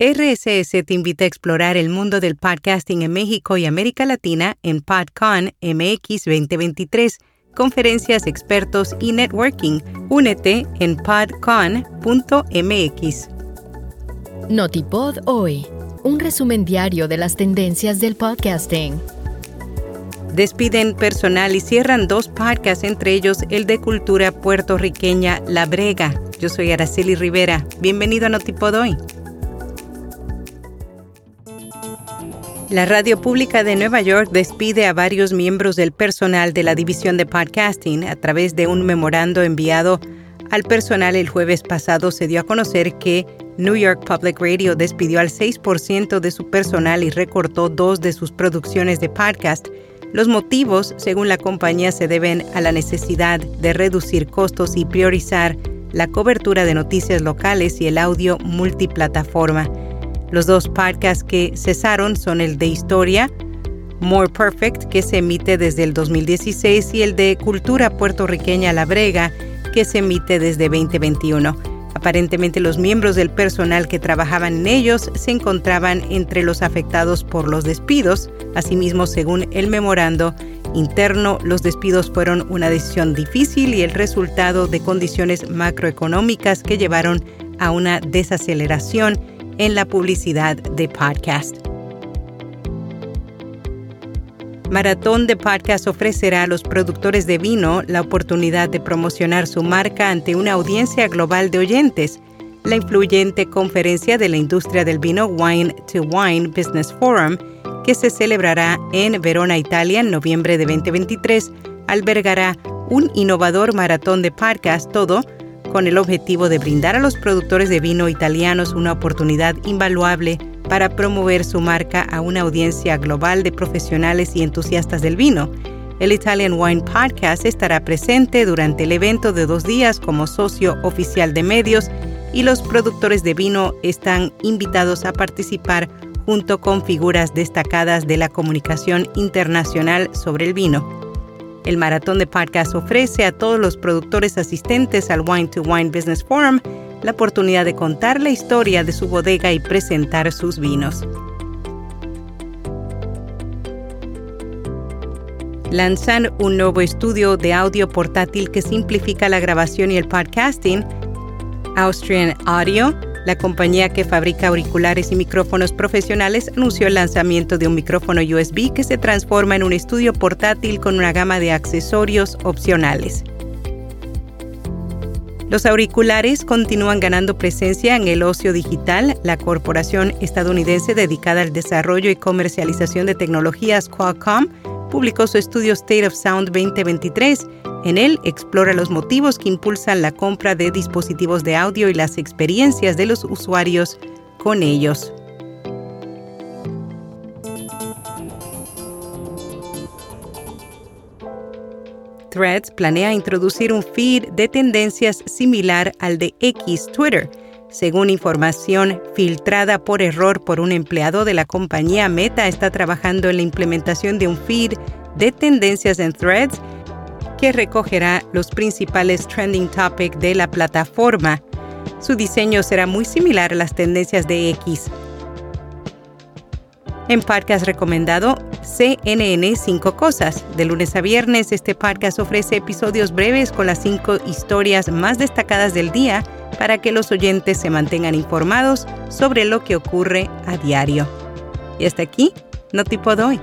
RSS te invita a explorar el mundo del podcasting en México y América Latina en PodCon MX 2023, conferencias, expertos y networking. Únete en podcon.mx. Notipod hoy, un resumen diario de las tendencias del podcasting. Despiden personal y cierran dos podcasts, entre ellos el de cultura puertorriqueña La Brega. Yo soy Araceli Rivera. Bienvenido a Notipod hoy. La Radio Pública de Nueva York despide a varios miembros del personal de la división de podcasting a través de un memorando enviado al personal el jueves pasado. Se dio a conocer que New York Public Radio despidió al 6% de su personal y recortó dos de sus producciones de podcast. Los motivos, según la compañía, se deben a la necesidad de reducir costos y priorizar la cobertura de noticias locales y el audio multiplataforma. Los dos podcasts que cesaron son el de historia, More Perfect, que se emite desde el 2016, y el de cultura puertorriqueña La Brega, que se emite desde 2021. Aparentemente los miembros del personal que trabajaban en ellos se encontraban entre los afectados por los despidos. Asimismo, según el memorando interno, los despidos fueron una decisión difícil y el resultado de condiciones macroeconómicas que llevaron a una desaceleración en la publicidad de podcast. Maratón de Podcast ofrecerá a los productores de vino la oportunidad de promocionar su marca ante una audiencia global de oyentes. La influyente conferencia de la industria del vino Wine to Wine Business Forum, que se celebrará en Verona, Italia, en noviembre de 2023, albergará un innovador maratón de podcast todo con el objetivo de brindar a los productores de vino italianos una oportunidad invaluable para promover su marca a una audiencia global de profesionales y entusiastas del vino. El Italian Wine Podcast estará presente durante el evento de dos días como socio oficial de medios y los productores de vino están invitados a participar junto con figuras destacadas de la comunicación internacional sobre el vino. El Maratón de Podcast ofrece a todos los productores asistentes al Wine to Wine Business Forum la oportunidad de contar la historia de su bodega y presentar sus vinos. Lanzan un nuevo estudio de audio portátil que simplifica la grabación y el podcasting. Austrian Audio la compañía que fabrica auriculares y micrófonos profesionales anunció el lanzamiento de un micrófono USB que se transforma en un estudio portátil con una gama de accesorios opcionales. Los auriculares continúan ganando presencia en el ocio digital. La corporación estadounidense dedicada al desarrollo y comercialización de tecnologías Qualcomm publicó su estudio State of Sound 2023 en él explora los motivos que impulsan la compra de dispositivos de audio y las experiencias de los usuarios con ellos. Threads planea introducir un feed de tendencias similar al de X Twitter. Según información filtrada por error por un empleado de la compañía, Meta está trabajando en la implementación de un feed de tendencias en Threads recogerá los principales trending topics de la plataforma. Su diseño será muy similar a las tendencias de X. En podcast recomendado, CNN 5 Cosas. De lunes a viernes, este podcast ofrece episodios breves con las cinco historias más destacadas del día para que los oyentes se mantengan informados sobre lo que ocurre a diario. Y hasta aquí, no tipo doy.